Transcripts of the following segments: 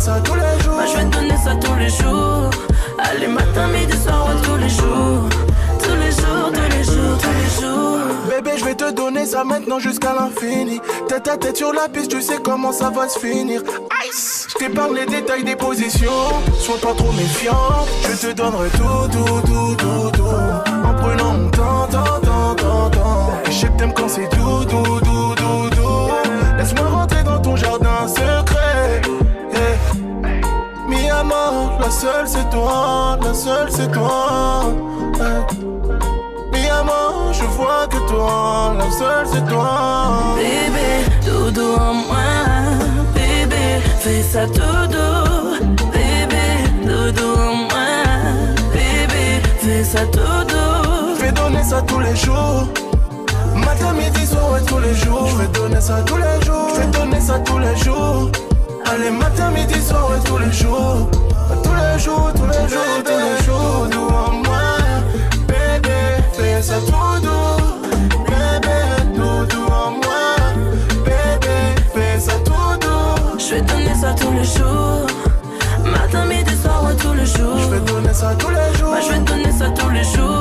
ça tous les jours. Moi, je vais donner ça tous les jours. Allez, matin, midi, soir, ouais, tous les jours. Tous les jours, tous les jours, tous les jours. Bébé, je vais te donner ça maintenant jusqu'à l'infini. Tête à tête sur la piste, tu sais comment ça va se finir. Ice! Je t'épargne les détails des positions. Sois pas trop méfiant. Je te donnerai tout, tout, tout, tout, tout. En prenant mon temps, temps, temps, temps, temps. Et je sais que t'aimes quand c'est doux, doux, doux, doux, doux. Laisse-moi rentrer dans ton jardin secret. La seule c'est toi, la seule c'est toi. Mi amor, je vois que toi, la seule c'est toi. Bébé, doudou en moi. Bébé, fais ça tout doux. Bébé, doudou en moi. Bébé, fais ça tout doux. Je vais donner ça tous les jours. Matin, midi, soir, ouais, tous les jours. Je vais donner ça tous les jours. Je vais donner ça tous les jours. Allez, matin, midi, soir, ouais, tous les jours. Tous les jours, tous les jours, tous les jours. Doux en moi. Bébé, fais ça tout doux. Bébé, tout doux en moi. Bébé, fais ça tout doux. Je vais donner ça tous les jours. Matin, midi, soir, tous les jours. Je vais donner ça tous les jours. Moi, je vais donner ça tous les jours.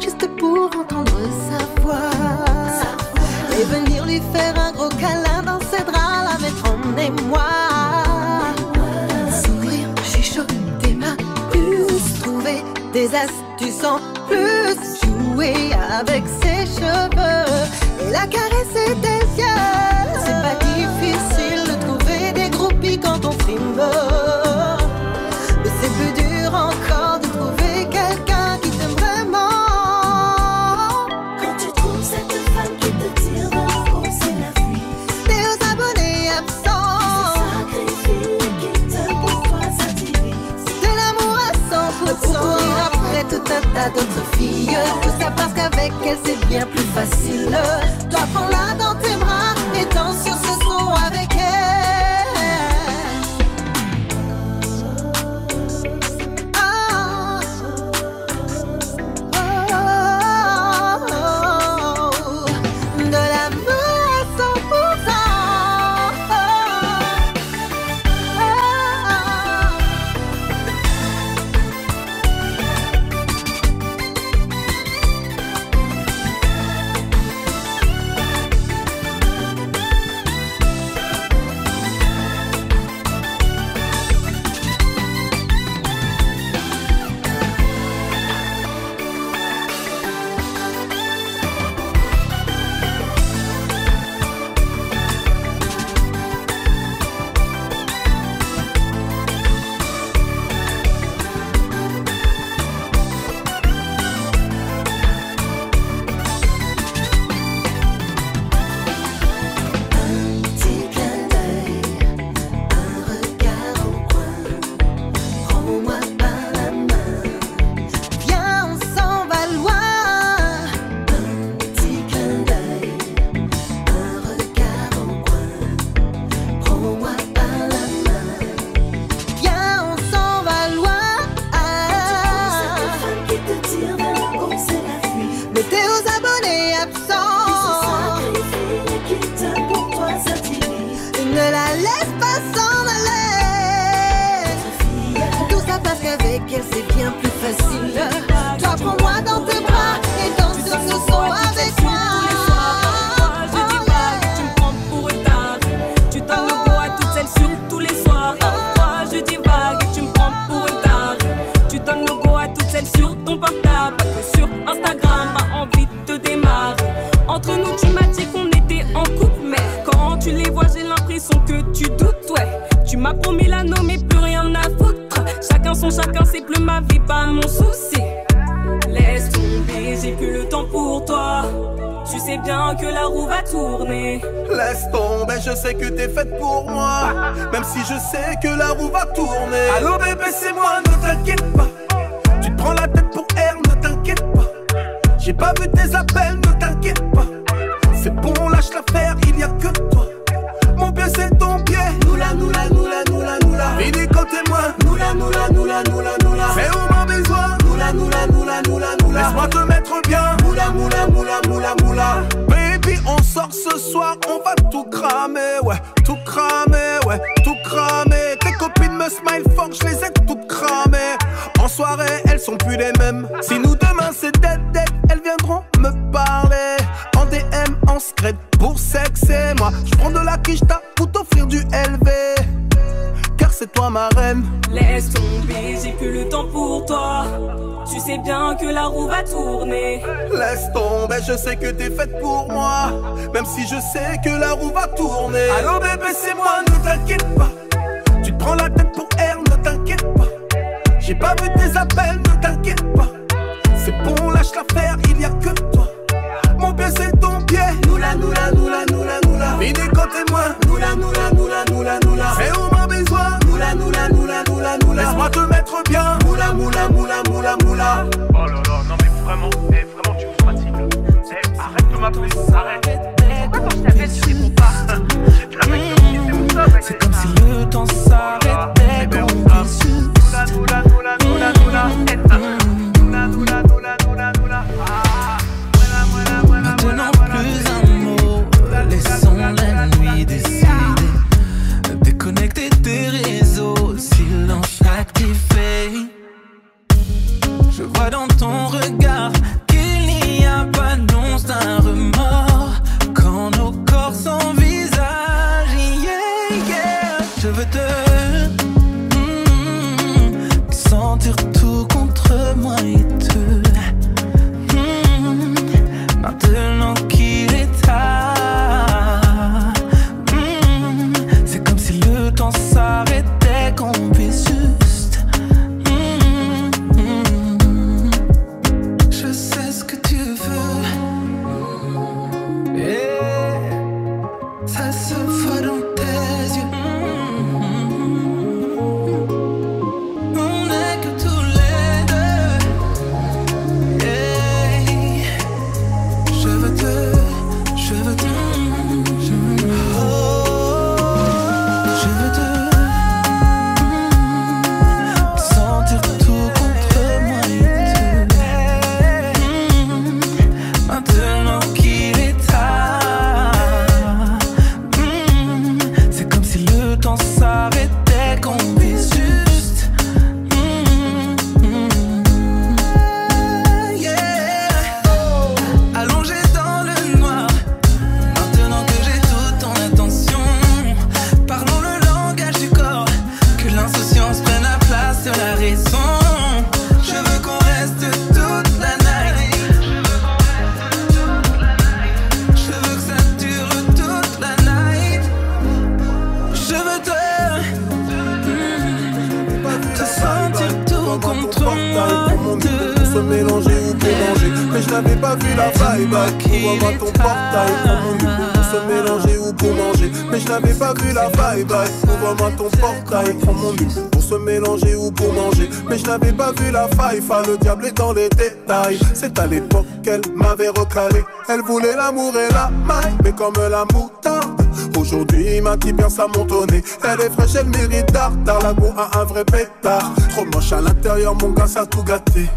juste pour entendre sa voix. Et venir lui faire un gros câlin dans ses draps, la mettre en émoi. Sourire, chuchoter ma puce, trouver des astuces en plus, jouer avec ses cheveux et la caresser des yeux. C'est pas difficile de trouver des groupies quand on filme. d'autres filles. Tout ça parce qu'avec elle, c'est bien plus facile. C'est où ma besoin. Nous la, nous la, nous la, nous la, nous la. Laisse-moi te mettre bien. Moula, moula, moula, moula, moula. Baby, on sort ce soir, on va tout cramer, ouais. Tout cramer, ouais. Tout cramer. Tes copines me smile fort, je les ai toutes cramées. En soirée, elles sont plus les mêmes. Si nous demain c'est dead dead, elles viendront me parler. En DM, en secret pour sexer. Moi, je prends de la quicheta pour t'offrir du LV. Ma reine. Laisse tomber, j'ai que le temps pour toi. Tu sais bien que la roue va tourner. Laisse tomber, je sais que t'es faite pour moi. Même si je sais que la roue va tourner. Allô bébé, c'est moi, ne t'inquiète pas. Tu te prends la tête pour R, ne t'inquiète pas. J'ai pas vu tes appels, ne t'inquiète pas. C'est bon, lâche l'affaire, il y a que toi. Mon pied, c'est ton pied. Nous la, nous la, nous la, nous la, nous la. Fini quand t'es moi. Nous la, nous la, nous la, nous la, nous la. Laisse-moi te mettre bien. Moula, moula, moula, moula, moula. Oh là là, non mais vraiment, eh, vraiment tu me fatigues. Eh, arrête de m'appeler, arrête. Pourquoi quand je t'appelle tu réponds pas La mec, c'est comme si le temps s'arrêtait Bébé, qu'on on Je vois dans ton regard qu'il n'y a pas d'once d'un remords Pour se mélanger ou pour manger Mais je n'avais pas vu la faille Le diable est dans les détails C'est à l'époque qu'elle m'avait recalé Elle voulait l'amour et la maille Mais comme la moutarde Aujourd'hui, ma bien ça montonné. Elle est fraîche, elle mérite d'art. La go a un vrai pétard. Trop moche à l'intérieur, mon gars, ça a tout gâté.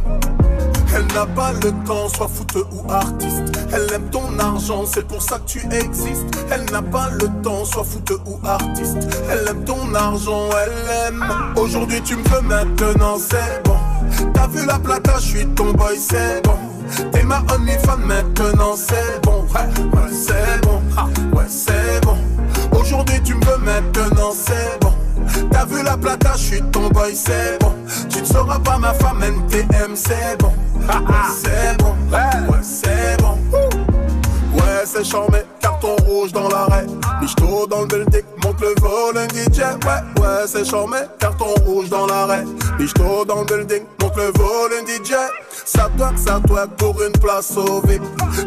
Elle n'a pas le temps, soit fouteux ou artiste. Elle aime ton argent, c'est pour ça que tu existes. Elle n'a pas le temps, soit fouteux ou artiste. Elle aime ton argent, elle aime. Aujourd'hui, tu me veux maintenant, c'est bon. T'as vu la plata, je suis ton boy, c'est bon. T'es ma only fan maintenant, c'est bon. Ouais, ouais, c'est bon. Ah, ouais, c'est bon. Aujourd'hui, tu me veux maintenant, c'est bon. T'as vu la plata, je suis ton boy, c'est bon. Tu ne seras pas ma femme, NTM, c'est bon. Ah, ah, c'est bon. Ouais, ouais, c'est bon. Ouais, c'est charmé, carton rouge dans l'arrêt. Michto dans le building, monte le volume DJ. Ouais, ouais, c'est charmé, carton rouge dans l'arrêt. Michto dans le building, monte me vole un DJ. Ça doit, ça doit pour une place au VIP.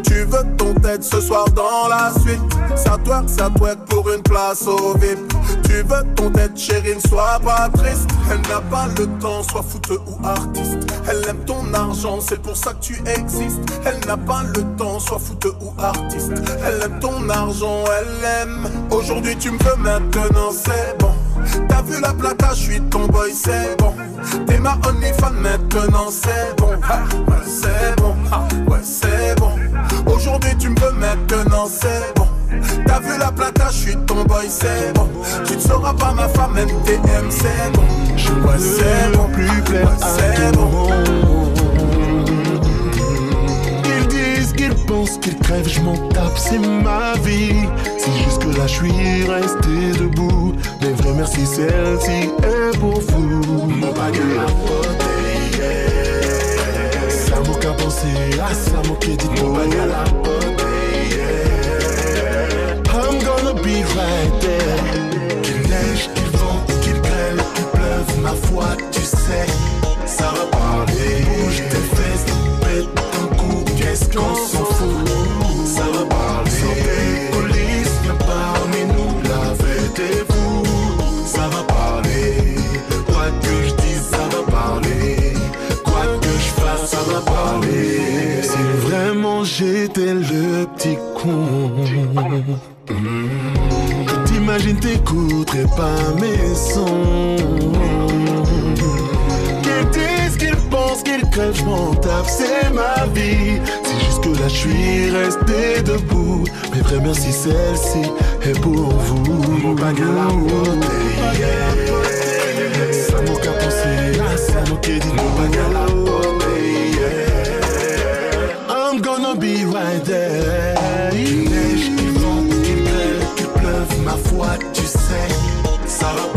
Tu veux ton tête ce soir dans la suite? Ça doit, ça doit pour une place au VIP. Tu veux ton tête chérie, ne sois pas triste? Elle n'a pas le temps, soit foot ou artiste. Elle aime ton argent, c'est pour ça que tu existes. Elle n'a pas le temps, soit foot ou artiste. Elle aime ton argent, Aujourd'hui tu me veux maintenant, c'est bon. T'as vu la plata, je suis ton boy, c'est bon. T'es ma only fan maintenant, c'est bon. ouais, c'est bon, ouais, c'est bon. Aujourd'hui, tu me veux maintenant, c'est bon. T'as vu la plata, je suis ton boy, c'est bon. Tu ne seras pas ma femme, MTM, c'est bon. Ouais, c'est bon, plus plaire c'est bon. Pensent qu'ils crèvent, je m'en tape, c'est ma vie. C'est juste que là, je suis resté debout. Mais vrai, merci, celle-ci est pour vous. Mon baguette à poter, Ça m'a qu'à penser à ça, mon dit mon baguette à poter, I'm gonna be right there. Qu'il neige, qu'il vente, qu'il grêle, qu'il pleuve, ma foi, petit con. Que t'imagines, t'écouterais pas mes sons. Qu'ils disent qu'ils pensent qu'ils crèvent, je m'en tape, c'est ma vie. C'est juste que là, je suis resté debout. Mais vrai, merci, celle-ci est pour vous. Mon bague à la beauté, yeah. Ça m'a qu'à penser, ça m'a qu'à dire, mon bague ça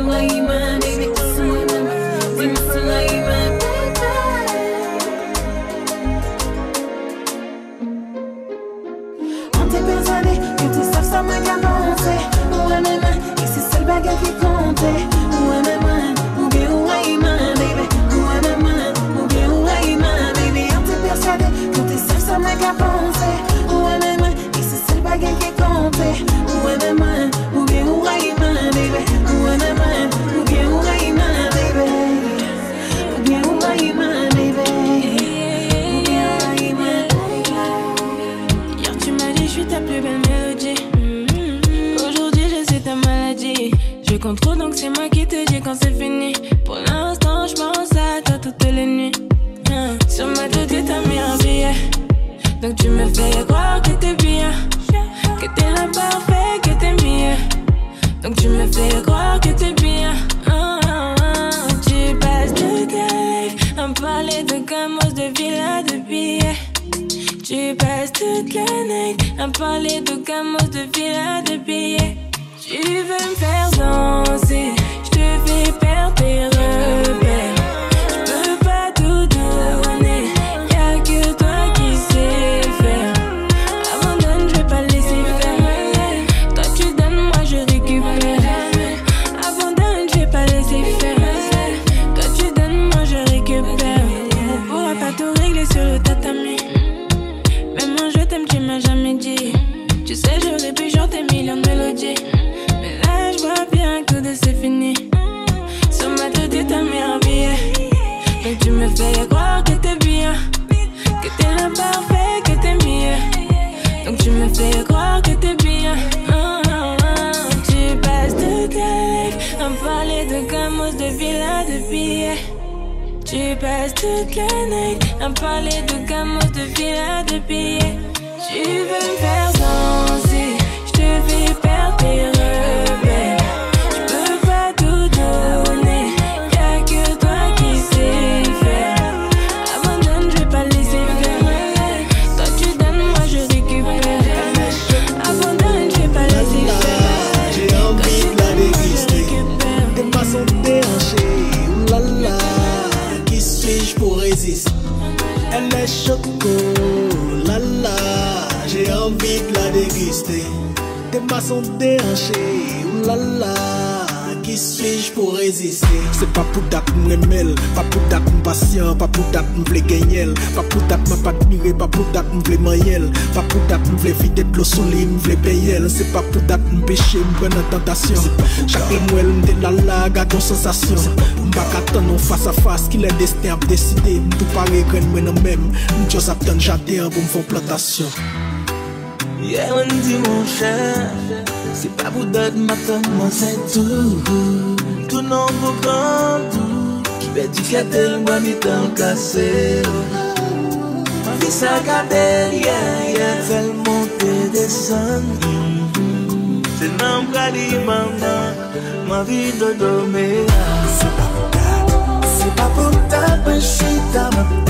Suleiman J'allais croire que t'es bien, que t'es l'imparfait, que t'es mieux. Donc tu me fais croire que t'es bien. Ah, ah, ah. Tu passes de ta life à parler de gamos, de villas, de billets. Tu passes toute la night à parler de gamos, de villas, de billets. Tu veux me faire exister Des maçons déhanchés, oulala Ki suj pou reziste Se pa pou dat m remel Pa pou dat m pasyen Pa pou dat m vle genyel Pa pou dat m pat mire Pa pou dat m vle manyel Pa pou dat m vle videt lo soli M vle peyel Se pa pou dat m peche m prenen tentasyon Chak le mwel m de lala Gadon sensasyon M bak atan nou fasa fasa Ki le desten ap deside M tou pare kren mwen an mem M chos ap ten jate an pou m fon plantasyon Ye yeah, wan di moun chè Se pa pou dat matan mwen se tou Tou nan pou pran tou Ki pe di kate l mwen mi tan kase Mwen vi sa kade ye ye Fel monte desan Se nan mkali mwen mwen Mwen vi do do me Se pa pou dat Se pa pou dat Mwen chita mwen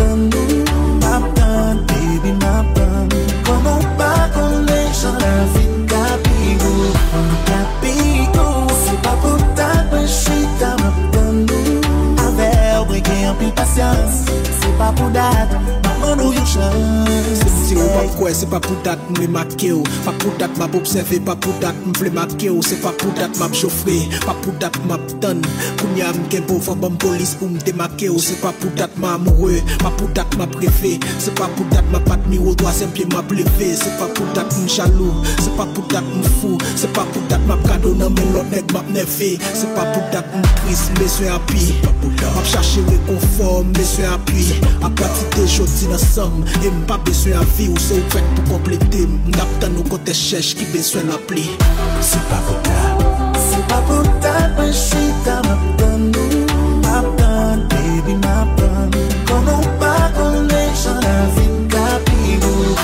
tempo e paciência. Se papo dado, sun ou yon shine Se mti ou pa mkwe, se pa pou dat mle make ou Pa pou dat map obseve, pa pou dat mple make ou Se pa pou dat map jofre, pa pou dat map ton Kounya mgen pou fwa bom polis pou mdemake ou Se pa pou dat map amoure, pa pou dat map refe Se pa pou dat map admire ou doa sempye map leve Se pa pou dat m chalou, se pa pou dat m fou Se pa pou dat map kado nan men lot neg map neve Se pa pou dat m pris, mle swen api Map chache we konform, mle swen api A pati de jodi nan ansam E mpa beswen avi ou se ou fèk pou komplete Mdap tan nou kote chèch ki beswen ap li Se pa vota Se pa vota Pan chita map tan nou Map tan, baby map tan Konon pa konen chan avin kapi nou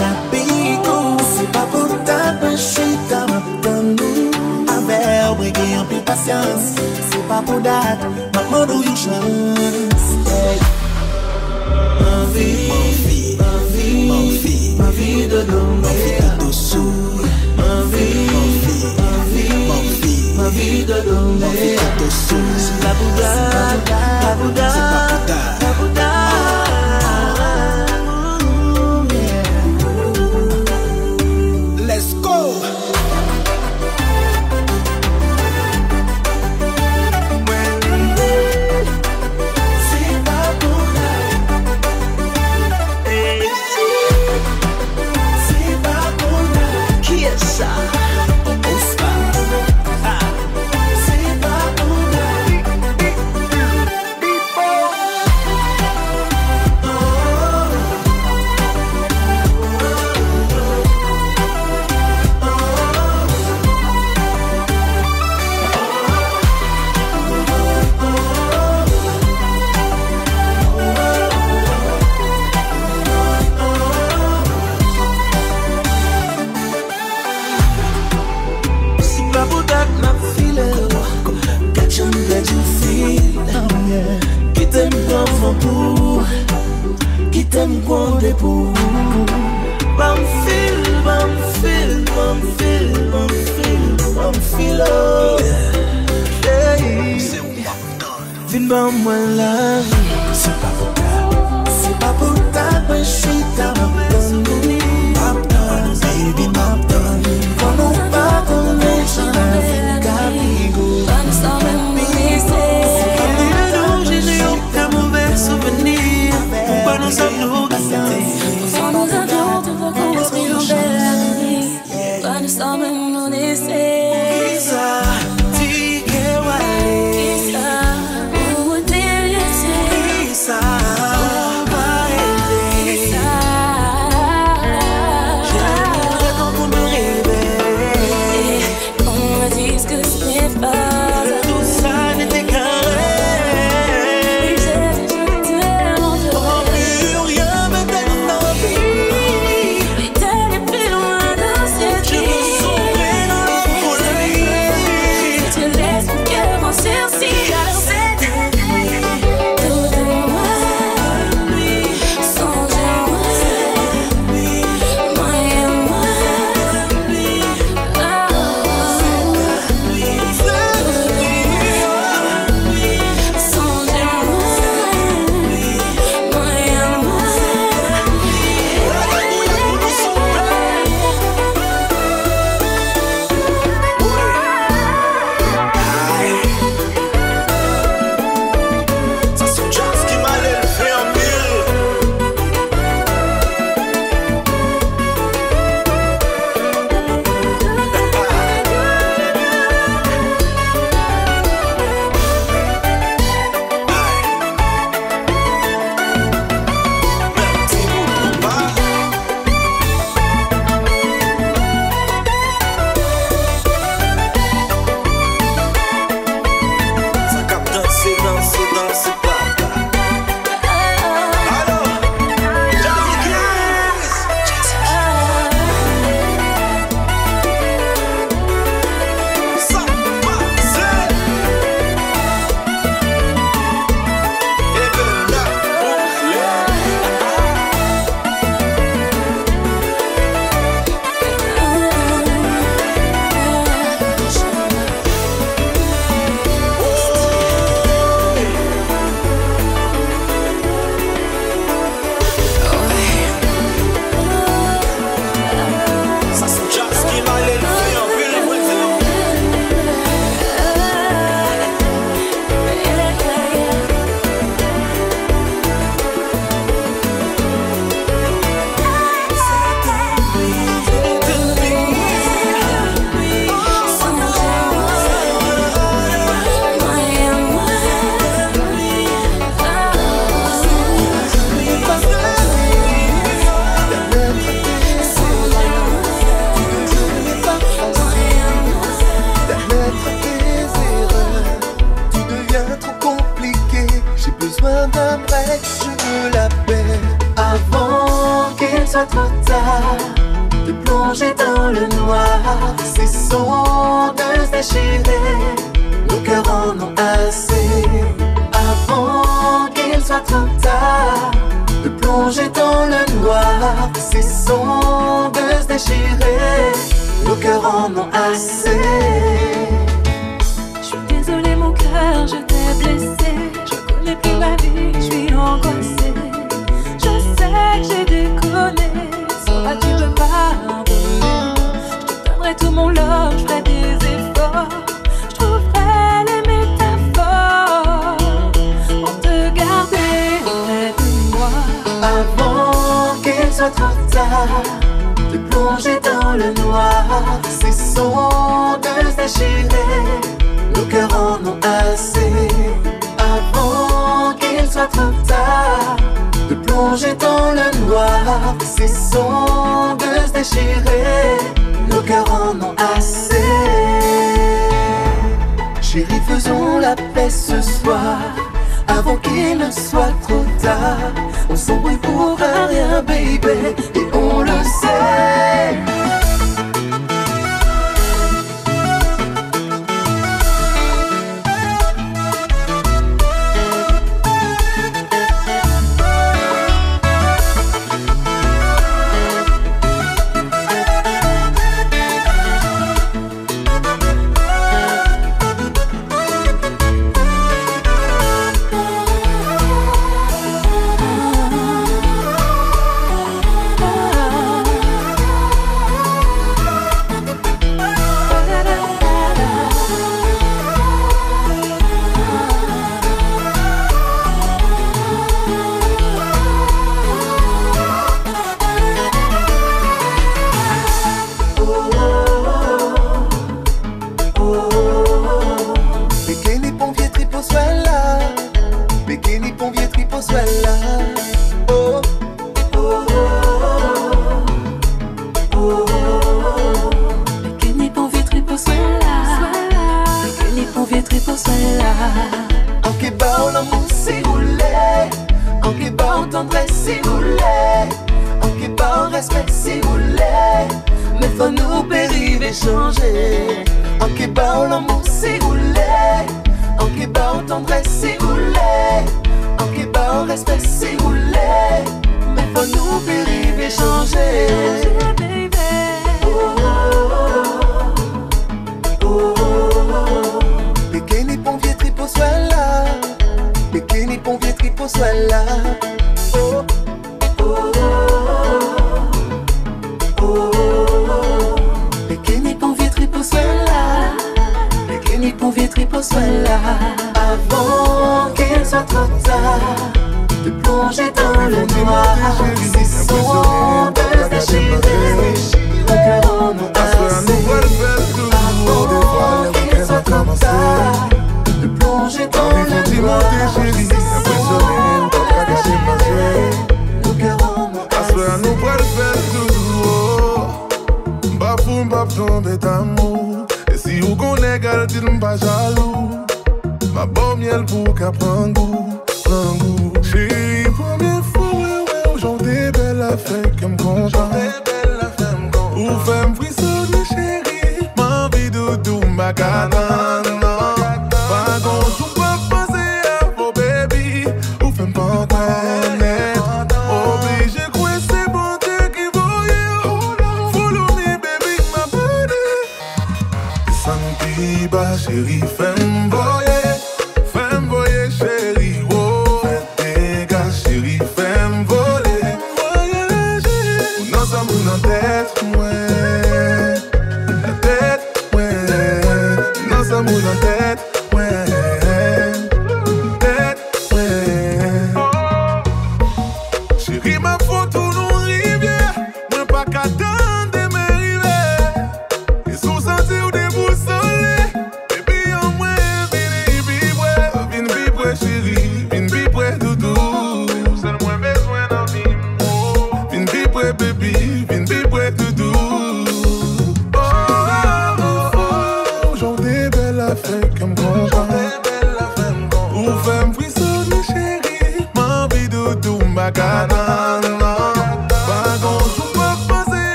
Kapi nou Se pa vota Pan chita map tan nou Aver brege an pi pasyans Se pa vota Map mandou yon chan ma vie, Ma vie, ma vie de l'homme ma vie de dessous. Ma vie, ma vie, Ma vie, ma vie de l'homme ma vie de dessous. C'est pas pour date, pas pour date, C'est pas pour de dans le noir. Ces sondes déchirées, nos cœurs en ont assez. Avant qu'il soit trop tard de plonger dans le noir. Ces sondes déchirées, nos cœurs en ont assez. Chérie, faisons la paix ce soir avant qu'il ne soit trop tard. On s'embrouille pour un rien, baby, et on le sait. Changer En bat l'amour si roulé En qui bat tendresse si roulé En qui bat respect si roulé Mais faut nous périr et changer Bikini pompier tripo soit là Bikini pompier tripo soit là oh Tripo soit là. Avant qu'il soit trop tard De plonger dans le noir. Son de déchirer Le cœur en nous Avant qu'il soit trop tard De plonger dans le noir Sil mpa jalou Ma bom yel pou ka pran gou Pran gou. Cheri, pwemye fwa we we Ou jante bel la fe kem kontan. Ou fem frisone cheri Man vi doudou mba katan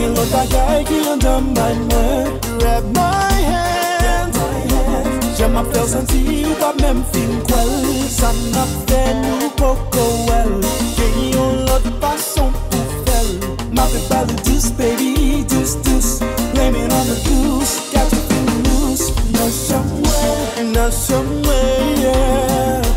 Gen lot bagay ki yon dam bay mwen Grab my hands Jè ma fel senti ou pa men fin kwel Sa na fe nou poko wel Gen yon lot fason pou fel Ma fe bali dus baby dus dus Blame it on the goose Got you feeling loose. Not some way Not some way yeah.